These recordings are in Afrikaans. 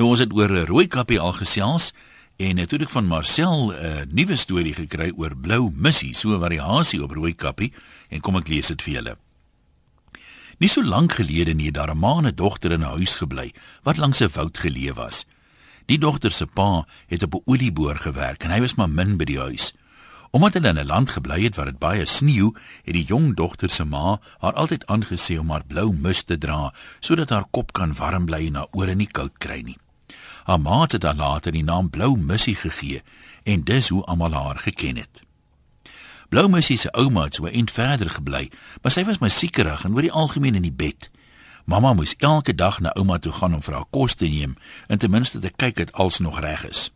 Nou ons het oor 'n rooi kappie al gesels en natuurlik van Marcel 'n uh, nuwe storie gekry oor blou missie, so 'n variasie op rooi kappie en kom ek lees dit vir julle. Nie so lank gelede nie het daar 'n ma en 'n dogter in 'n huis gebly wat langs 'n woud geleë was. Die dogter se pa het op 'n olieboor gewerk en hy was maar min by die huis. Omdat hulle in 'n land gebly het waar dit baie sneeu, het die jong dogter se ma haar altyd aangesê om haar blou mus te dra sodat haar kop kan warm bly en haar ore nie koud kry nie. Haar ma het haar later die naam Blou Missie gegee en dis hoe almal haar geken het. Blou Missie se ouma het so eend verder gebly, maar sy was maar siekerig en oor die algemeen in die bed. Mamma moes elke dag na ouma toe gaan om vir haar kos te neem en ten minste te kyk dat alles nog reg is.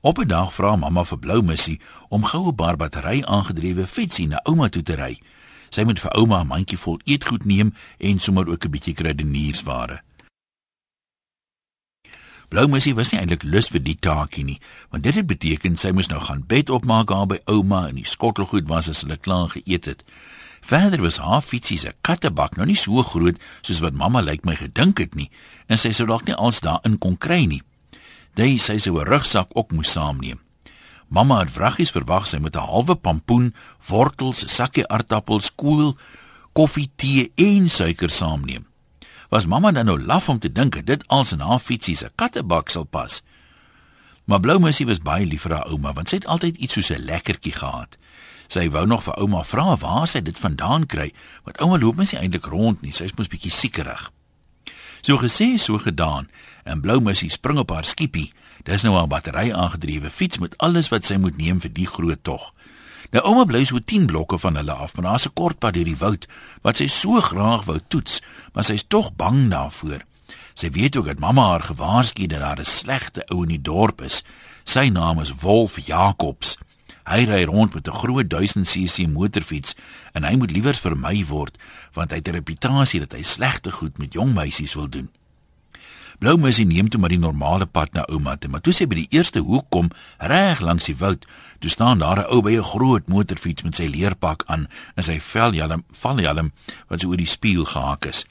Op 'n dag vra mamma vir Blou Missie om goue bar battery aangedrewe fietsie na ouma toe te ry. Sy moet vir ouma 'n mandjie vol eetgoed neem en sommer ook 'n bietjie kruideniersware. Blou Missie was nie eintlik lus vir die taakie nie, want dit het beteken sy moes nou gaan bed opmaak daar by ouma en die skottelgoed was as hulle klaar geëet het. Verder was haar fietsie se kattebak nou nie so groot soos wat mamma lyk my gedink het nie, en sy sou dalk nie als daarin kon kry nie. Daai sy sou 'n rugsak ook moes saamneem. Mamma het vraggies verwag sy met 'n halwe pampoen, wortels, 'n sakkie aardappels, koel, koffie, tee en suiker saamneem. Was mamma dan nou laf om te dink dit als in haar fietsie se kattebak sal pas? Maar Blou Missie was baie lief vir haar ouma want sy het altyd iets soos 'n lekkertjie gehad. Sy wou nog vir ouma vra waar sy dit vandaan kry, want ouma loop mens nie eintlik rond nie, sy is mos bietjie siekerig. So gesê, so gedaan. En Blou Missie spring op haar skiepie. Dis nou 'n battery aangedrewe fiets met alles wat sy moet neem vir die groot tog. Nou ouma bly so 10 blokke van hulle af, maar daar's 'n kort pad deur die woud wat sy so graag wou toets, maar sy's tog bang daarvoor. Sy weet ook dat mamma haar gewaarsku dat daar 'n slegte ou in die dorp is. Sy naam is Wolf Jacobs. Hy ry rond met 'n groot 1000cc motorfiets en hy moet liewer vermy word want hy het 'n reputasie dat hy slegte goed met jong meisies wil doen. Blou Missie neem toe maar die normale pad na ouma toe, maar toe sy by die eerste hoek kom, reg langs die woud, toe staan daar 'n ou by 'n groot motorfiets met sy leerpak aan en sy velhelm, valhelm wat so oor die spieël gehak is.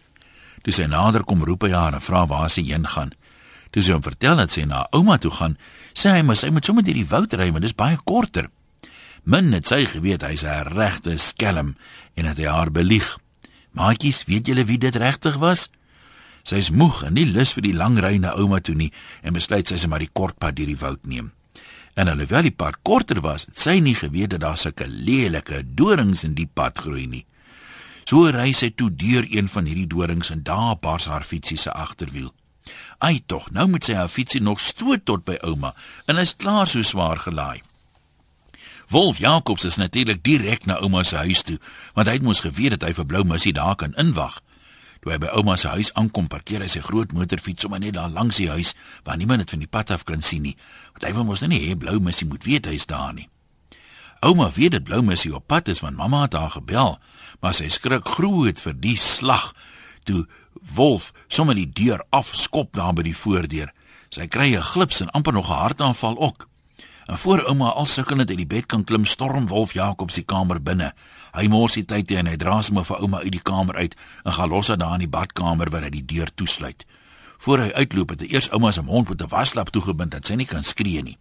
Toe sy nader kom, roep hy haar en vra waar sy heen gaan. Toe sy hom vertel dat sy na ouma toe gaan, sê hy mos hy moet sommer deur die woud ry, want dit is baie korter. Min het sy geweet hy's 'n regte skelm en het hy haar belieg. Maatjies, weet julle wie dit regtig was? Sy's moeg en nie lus vir die lang ry na ouma toe nie en besluit sy se maar die kort pad deur die woud neem. En alhoewel die pad korter was, het sy nie geweet dat daar sulke lelike dorings in die pad groei nie. So ry sy toe deur een van hierdie dorings en daar pas haar fietsie se agterwiel. Ai tog, nou moet sy haar fietsie nog stoot tot by ouma en hy's klaar so swaar gelaai. Wolf Jacobs is natuurlik direk na ouma se huis toe, want hy het mos geweet dat hy vir Blou Missie daar kan inwag. Toe hy by ouma se huis aankom, parkeer hy sy groot motorfiets sommer net daar langs die huis waar niemand dit van die pad af kan sien nie, want hy wil mos nou nie hê Blou Missie moet weet hy's daar nie. Ouma weet dat Blou Missie op pad is want mamma het haar gebel, maar sy skrik groot vir die slag toe Wolf sommer die deur afskop daar by die voordeur. Sy kry 'n glips en amper nog 'n hartaanval ook. En voor ouma al sukkelend uit die bed kan klim, storm Wolf Jakob se kamer binne. Hy mors die tyd en hy dra sommer vir ouma uit die kamer uit en gaan los daar in die badkamer waar hy die deur toesluit. Voor hy uitloop het hy eers ouma se mond met 'n waslap toegebind dat sy nie kan skree nie.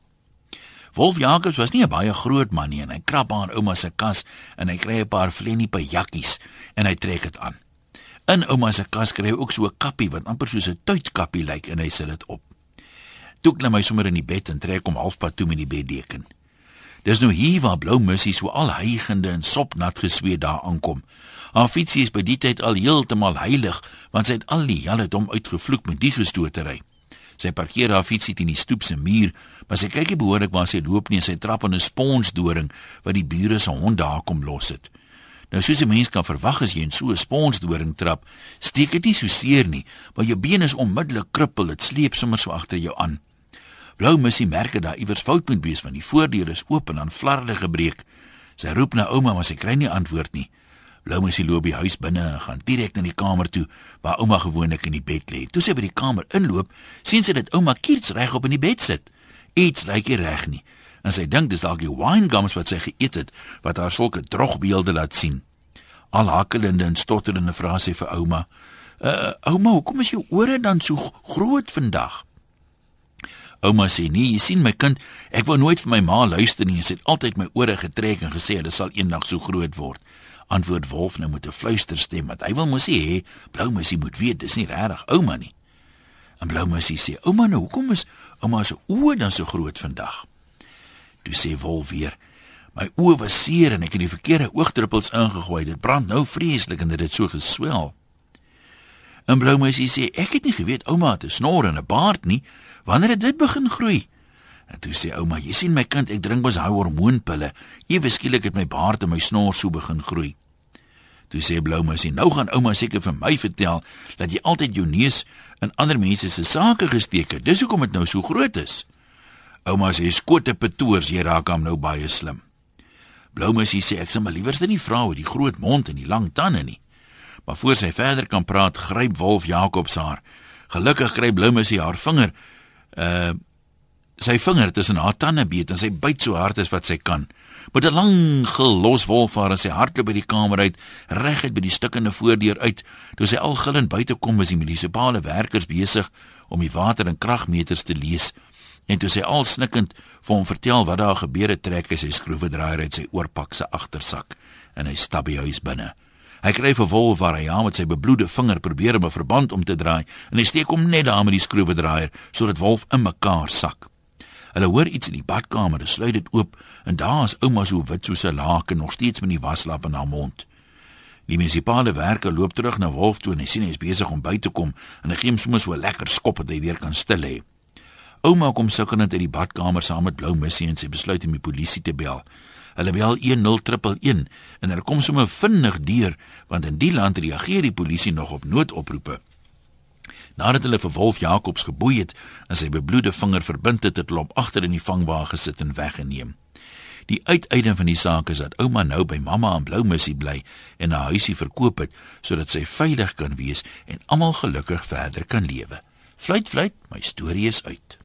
Wolf Jakob was nie 'n baie groot man nie en hy krap aan ouma se kas en hy kry 'n paar vlenipe jakkies en hy trek dit aan. In ouma se kas kry hy ook so 'n kappie wat amper soos 'n tuitkappie lyk en hy sit dit op. Toe klim hy sommer in die bed en trek hom halfpad toe met die beddeken. Dis nou hier waar Blou Missie so al hygende en sopnat gesweet daar aankom. Haar fietsie is by die tyd al heeltemal heilig, want sy het al die hele dom uitgevloek met die gestotery. Sy parkeer haar fietsie teen die stoep se muur, maar sy kyk nie behoorlik waar sy loop nie en sy trap in 'n sponsdoring wat die bure se hond daar kom los het. Nou soos 'n mens kan verwag as jy in so 'n sponsdoring trap, steek dit nie so seer nie, maar jou been is onmiddellik krippel, dit sleep sommer so agter jou aan. Blou Missie merk dat daar iewers fout moet wees want die voordeur is oop en dan flarde gebreek. Sy roep na ouma maar sy kry nie antwoord nie. Blou Missie loop by huis binne en gaan direk na die kamer toe waar ouma gewoonlik in die bed lê. Toe sy by die kamer inloop, sien sy dat ouma kiers reg op in die bed sit. Iets lyk nie reg nie. En sy dink dis dalk die wine gums wat sy geëet het wat haar sulke drogbeelde laat sien. Al hakkelende en stotterende vra sy vir ouma: "Uh ouma, hoekom is jou ore dan so groot vandag?" Ouma sê: "Nee, jy sien my kind, ek wou nooit vir my ma luister nie. Sy het altyd my ore getrek en gesê hulle sal eendag so groot word." Antwoord Wolf nou met 'n fluisterstem, want hy wil mos hê Blou Musie moet weet dis nie regtig ouma nie. En Blou Musie sê: "Ouma, nou hoekom is ouma se oë dan so groot vandag?" Toe sê Wolf weer: "My oë was seer en ek het die verkeerde oogdruppels ingegooi. Dit brand nou vreeslik en dit het so geswel." En Blou Musie sê: "Ek het nie geweet ouma het 'n snor en 'n baard nie." Wanneer het dit begin groei? En toe sê ouma, jy sien my kind, ek drink mos hy hormoonpille. Ewe skielik het my baard en my snor so begin groei. Toe sê Blouma, sê nou gaan ouma seker vir my vertel dat jy altyd jou neus in ander mense se sake gesteek het. Dis hoekom dit nou so groot is. Ouma sê skote petoors, jy raak hom nou baie slim. Blouma sê ek sal maar liewers nie vra oor die groot mond en die lang tande nie. Maar voor sy verder kan praat, gryp Wolf Jakob se haar. Gelukkig kry Blouma sy haar vinger uh sy vinger tussen haar tande beet en sy byt so hard as wat sy kan. Met 'n lang gelos wolfhaar en sy hardloop by die kamer uit, reguit by die stukkende voordeur uit. Toe sy al gillend buite kom, was die munisipale werkers besig om die water en kragmeters te lees. En toe sy al snikkend vir hom vertel wat daar gebeur het, trek hy sy skroewedraaier uit sy oorpak se agtersak en hy stap by huis binne. Hy kry vir Wolf waar hy aan met sy bebloede vinger probeer om 'n verband om te draai en hy steek hom net daar met die skroewedraaier sodat Wolf in mekaar sak. Hulle hoor iets in die badkamer, hulle sluit dit oop en daar is ouma so wit soos 'n laken nog steeds met die waslap in haar mond. Die munisipale werker loop terug na Wolf toe en hy sien hy is besig om by te kom en hy gee hom sommer so 'n lekker skop dat hy weer kan stil lê. Ouma kom sukkelend uit die badkamer saam met blou missie en sy besluit om die polisie te bel. Hulle bel 1011 en hulle kom sommer vinnig deur want in die land reageer die polisie nog op noodoproepe. Nadat hulle vir Wolf Jacobs geboei het en sy bebloede vinger verbind het, het hulle hom agter in die vangwa gesit en weggeneem. Die uiteinde van die saak is dat ouma nou by mamma in Blou Missie bly en 'n huisie verkoop het sodat sy veilig kan wees en almal gelukkig verder kan lewe. Fluit fluit, my storie is uit.